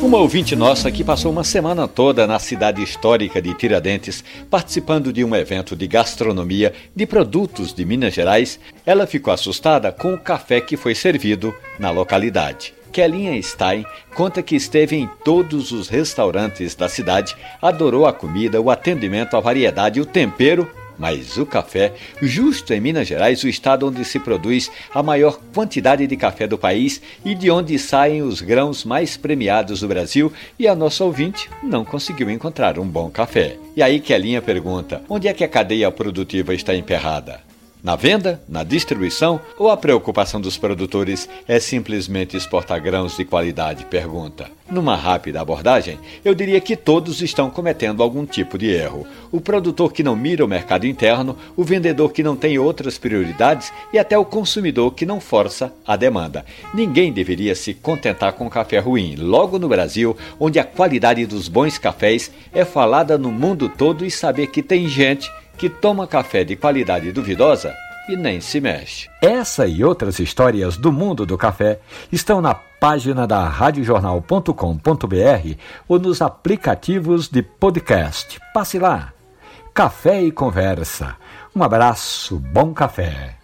Uma ouvinte nossa que passou uma semana toda na cidade histórica de Tiradentes, participando de um evento de gastronomia de produtos de Minas Gerais, ela ficou assustada com o café que foi servido na localidade. Kelinha Stein conta que esteve em todos os restaurantes da cidade, adorou a comida, o atendimento, a variedade, o tempero mas o café, justo em Minas Gerais, o estado onde se produz a maior quantidade de café do país e de onde saem os grãos mais premiados do Brasil, e a nossa ouvinte não conseguiu encontrar um bom café. E aí que a linha pergunta: onde é que a cadeia produtiva está emperrada? Na venda, na distribuição ou a preocupação dos produtores é simplesmente exportar grãos de qualidade? Pergunta. Numa rápida abordagem, eu diria que todos estão cometendo algum tipo de erro. O produtor que não mira o mercado interno, o vendedor que não tem outras prioridades e até o consumidor que não força a demanda. Ninguém deveria se contentar com café ruim, logo no Brasil, onde a qualidade dos bons cafés é falada no mundo todo e saber que tem gente que toma café de qualidade duvidosa e nem se mexe. Essa e outras histórias do mundo do café estão na página da radiojornal.com.br ou nos aplicativos de podcast. Passe lá. Café e conversa. Um abraço, bom café.